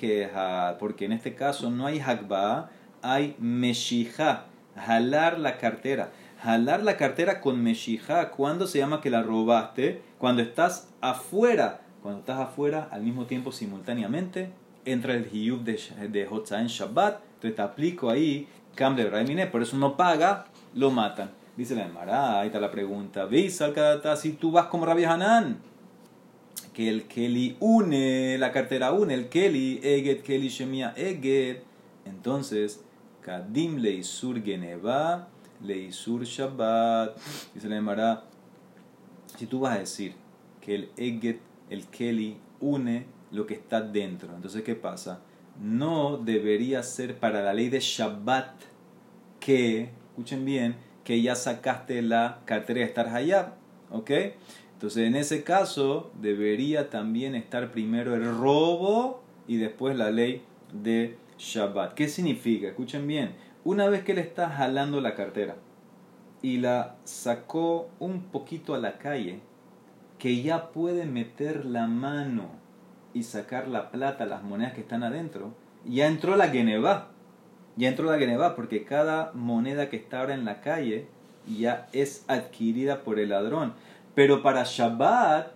Porque en este caso no hay Hakba, hay Meshija, jalar la cartera. Jalar la cartera con Meshija, ¿cuándo se llama que la robaste? Cuando estás afuera cuando estás afuera, al mismo tiempo, simultáneamente, entra el hiyub de, de en Shabbat, entonces te aplico ahí, cambio de por eso no paga, lo matan. Dice la Emara, ahí está la pregunta, ¿veis al si tú vas como Rabbi Hanan? Que el Keli une, la cartera une, el Keli, Eget, Keli, Shemia, Eget. Entonces, Kadim Leisur Geneva, Leisur Shabbat. Dice la Emara, si tú vas a decir que el Eget el Keli une lo que está dentro. Entonces, ¿qué pasa? No debería ser para la ley de Shabbat que, escuchen bien, que ya sacaste la cartera de estar Hayab. ¿Ok? Entonces, en ese caso, debería también estar primero el robo y después la ley de Shabbat. ¿Qué significa? Escuchen bien. Una vez que le está jalando la cartera y la sacó un poquito a la calle, que ya puede meter la mano y sacar la plata, las monedas que están adentro, ya entró la Geneva. Ya entró la Geneva porque cada moneda que está ahora en la calle ya es adquirida por el ladrón. Pero para Shabbat,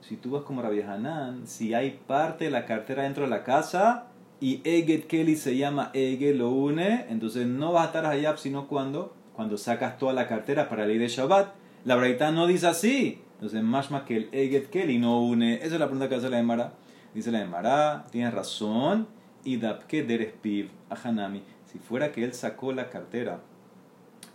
si tú vas como Rabbi Hanan, si hay parte de la cartera dentro de la casa y Eget Kelly se llama Eget, lo une, entonces no vas a estar Hayab sino cuando, cuando sacas toda la cartera para la ley de Shabbat. La Braita no dice así. Entonces, más más que el Eget Kelly no une. Esa es la pregunta que hace la Emara. Dice la Emara, tienes razón. Y Dabke Derespiv, Hanami. Si fuera que él sacó la cartera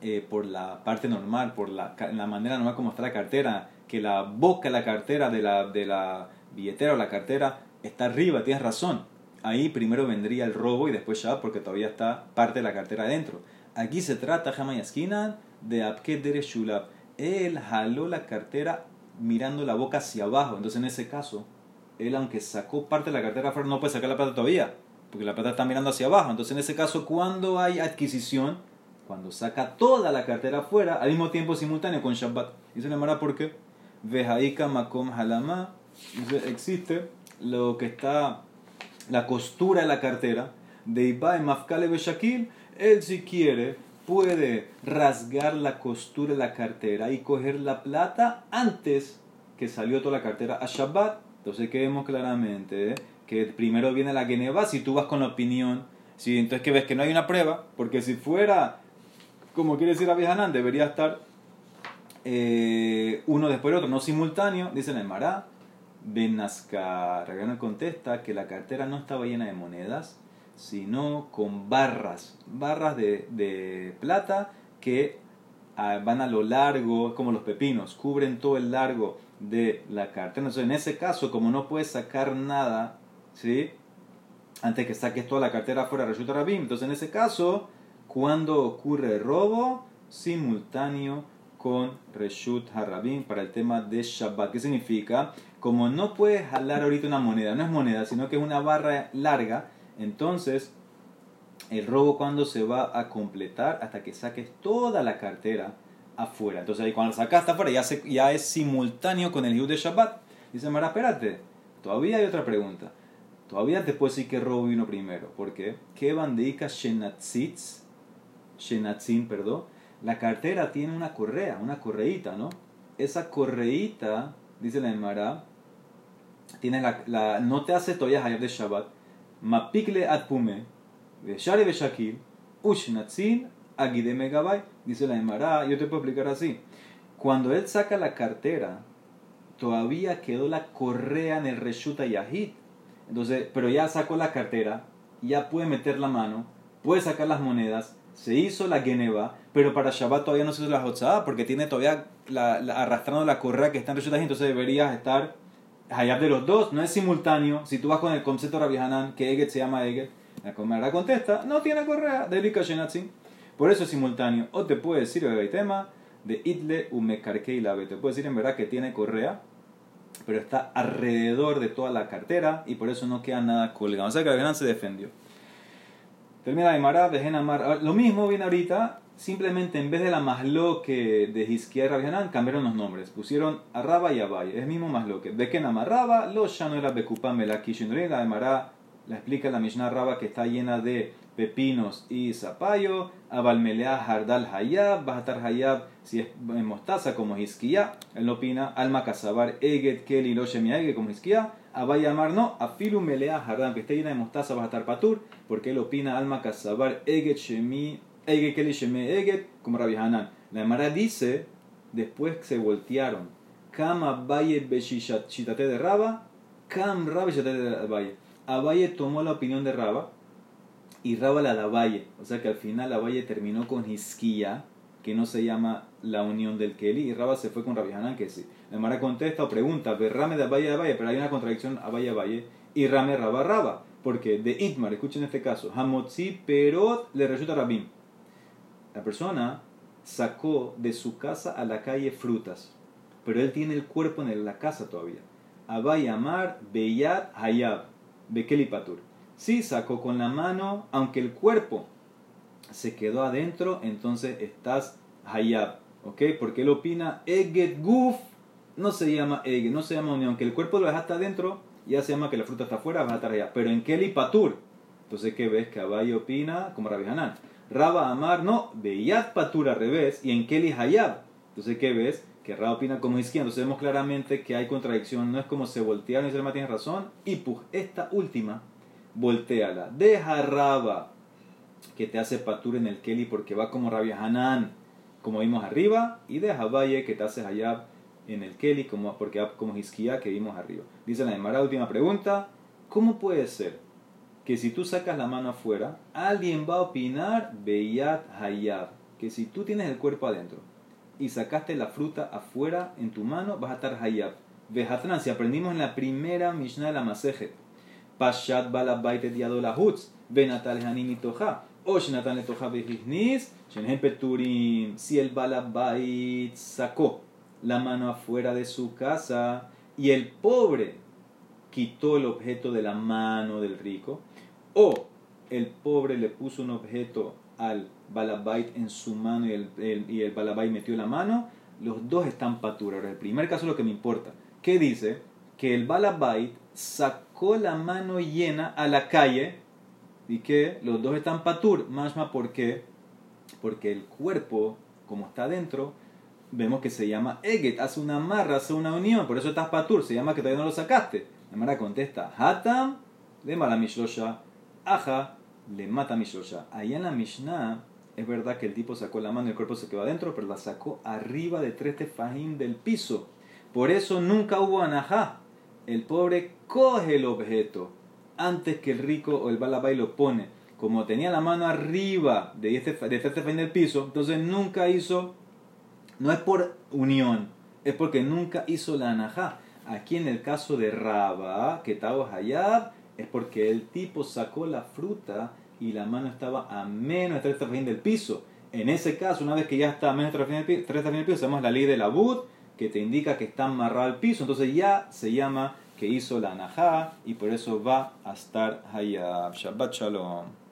eh, por la parte normal, por la, la manera normal como está la cartera, que la boca de la cartera de la, de la billetera o la cartera está arriba, tienes razón. Ahí primero vendría el robo y después ya porque todavía está parte de la cartera adentro. Aquí se trata, esquina de Abke Dereshulab. Él jaló la cartera mirando la boca hacia abajo. Entonces en ese caso, él aunque sacó parte de la cartera afuera, no puede sacar la plata todavía porque la plata está mirando hacia abajo. Entonces, en ese caso, cuando hay adquisición, cuando saca toda la cartera afuera, al mismo tiempo simultáneo con Shabbat. Dice la Mara, ¿por qué? Vejaika makom halama. Existe lo que está, la costura de la cartera, de Ibai mafkale beshakil. Él, si quiere, puede rasgar la costura de la cartera y coger la plata antes que salió toda la cartera a Shabbat. Entonces, que vemos claramente. ¿eh? que primero viene la Geneva, si tú vas con la opinión, si entonces que ves que no hay una prueba, porque si fuera, como quiere decir Abihanan, debería estar eh, uno después del otro, no simultáneo, dice el Mará, Benazcar. Ragana contesta que la cartera no estaba llena de monedas, sino con barras, barras de, de plata que ah, van a lo largo, como los pepinos, cubren todo el largo de la cartera. Entonces, en ese caso, como no puedes sacar nada ¿sí? Antes que saques toda la cartera fuera Reshut Rabim. Entonces, en ese caso, cuando ocurre robo, simultáneo con Reshut Harabim para el tema de Shabbat. ¿Qué significa? Como no puedes jalar ahorita una moneda, no es moneda, sino que es una barra larga, entonces el robo cuando se va a completar hasta que saques toda la cartera afuera. Entonces ahí cuando la sacaste afuera ya, ya es simultáneo con el Yud de Shabbat. Dice Mara, espérate, todavía hay otra pregunta. Todavía te puedo decir que robo vino primero. ¿Por qué? Que bandeika shenatzitz, shenatzin, perdón. La cartera tiene una correa, una correíta, ¿no? Esa correíta, dice la Emara, tiene la, la, no te hace todavía hayab de Shabbat. Mapikle atpume, de Shari Beshakil, ushnatzin, agide megabay. Dice la Emara, yo te puedo explicar así. Cuando él saca la cartera, todavía quedó la correa en el reshuta yahid entonces, pero ya sacó la cartera, ya puede meter la mano, puede sacar las monedas, se hizo la Geneva, pero para Shabbat todavía no se hizo la Hotzah porque tiene todavía la, arrastrando la correa que está en Reshut entonces deberías estar allá de los dos, no es simultáneo. Si tú vas con el concepto Rabbi Hanan, que Eget se llama Eget, la Comera contesta, no tiene correa, delika Shenatzin. Por eso es simultáneo. O te puede decir el tema de Itle Umekarkei Labe, te puede decir en verdad que tiene correa, pero está alrededor de toda la cartera y por eso no queda nada colgado. O sea que Rabbi se defendió. Termina Marab, de Genamar. Lo mismo viene ahorita, simplemente en vez de la masloque de Hizkiah y cambiaron los nombres. Pusieron a Raba y a Valle. Es mismo masloque. De Kenamar Raba, lo ya no era Bekupam La de Marab la explica la Mishnah Raba que está llena de pepinos y zapallo, abalmelea hardal hayab, estar hayab si es en mostaza como hiskia, él opina, alma casabar eget keli lo eget como hiskia, abayamar no, afilu melea hardal, que esté llena de mostaza estar patur, porque él opina, alma casabar eget shemi, eget keli shemi eget, como Rabbi Hanan. La Emara dice, después se voltearon, Kam abaye beshishatate de Raba, Kam Rabbi de Abaye. Abaye tomó la opinión de Raba, y Raba la da Valle. O sea que al final la Valle terminó con Hisquilla, que no se llama la unión del Keli, y Raba se fue con Rabbi Hanan, que sí. La Mara contesta o pregunta, Rame de Valle Valle, pero hay una contradicción a Valle Valle, y Rame Raba Raba. Porque de Itmar, escuchen este caso, Hamotzi Perot le resulta Rabim. La persona sacó de su casa a la calle frutas, pero él tiene el cuerpo en la casa todavía. Abay Amar Beyat Hayab, Bekeli Patur. Si sacó con la mano, aunque el cuerpo se quedó adentro, entonces estás hayab. ¿Ok? Porque él opina, Eget Guf no se llama Eget, no se llama unión. Aunque el cuerpo lo dejaste adentro, ya se llama que la fruta está afuera, vas a estar allá. Pero en Keli Patur. Entonces, ¿qué ves? Que Abaye opina como Rabbi Hanan. Raba Amar, no, Beyat Patur al revés, y en Keli Hayab. Entonces, ¿qué ves? Que Raba opina como izquierda. Entonces vemos claramente que hay contradicción, no es como se voltearon y se tiene razón. Y pues, esta última, volteala. Deja Raba, que te hace Patur en el Keli porque va como Rabia Hanan, como vimos arriba, y deja Valle, que te hace Hayab en el Keli, como, porque como Hiskia que vimos arriba. Dice la Gemara, última pregunta, ¿cómo puede ser que si tú sacas la mano afuera, alguien va a opinar Beyat Hayab? Que si tú tienes el cuerpo adentro y sacaste la fruta afuera en tu mano, vas a estar Hayab. Vejatran, si aprendimos en la primera Mishnah de la Masejet, Pashat balabait hutz, Benatal Hanim toja, o Shenatan letoja Shenhen peturim, si el balabait sacó la mano afuera de su casa y el pobre quitó el objeto de la mano del rico, o el pobre le puso un objeto al balabait en su mano y el, y el balabait metió la mano, los dos están patur. Ahora, el primer caso es lo que me importa. ¿Qué dice? Que el balabait sacó la mano llena a la calle y que los dos están patur. Más, ¿por qué? Porque el cuerpo, como está dentro, vemos que se llama Eget, hace una amarra, hace una unión, por eso estás patur, se llama que todavía no lo sacaste. La Mara contesta, Hatam le mala mishlosha, Aja le mata mishlosha. Allá en la Mishnah es verdad que el tipo sacó la mano y el cuerpo se quedó adentro, pero la sacó arriba de tres tefajín del piso. Por eso nunca hubo anajá. El pobre coge el objeto antes que el rico o el balabay lo pone. Como tenía la mano arriba de, este, de tres tefajín del piso, entonces nunca hizo no es por unión, es porque nunca hizo la anajá. Aquí en el caso de Raba, que estaba Hayab, es porque el tipo sacó la fruta y la mano estaba a menos de 3 del piso. En ese caso, una vez que ya está a menos de 3 del piso, hacemos la ley de la bud, que te indica que está amarrado al piso. Entonces ya se llama que hizo la anajá y por eso va a estar Hayab. Shabbat Shalom.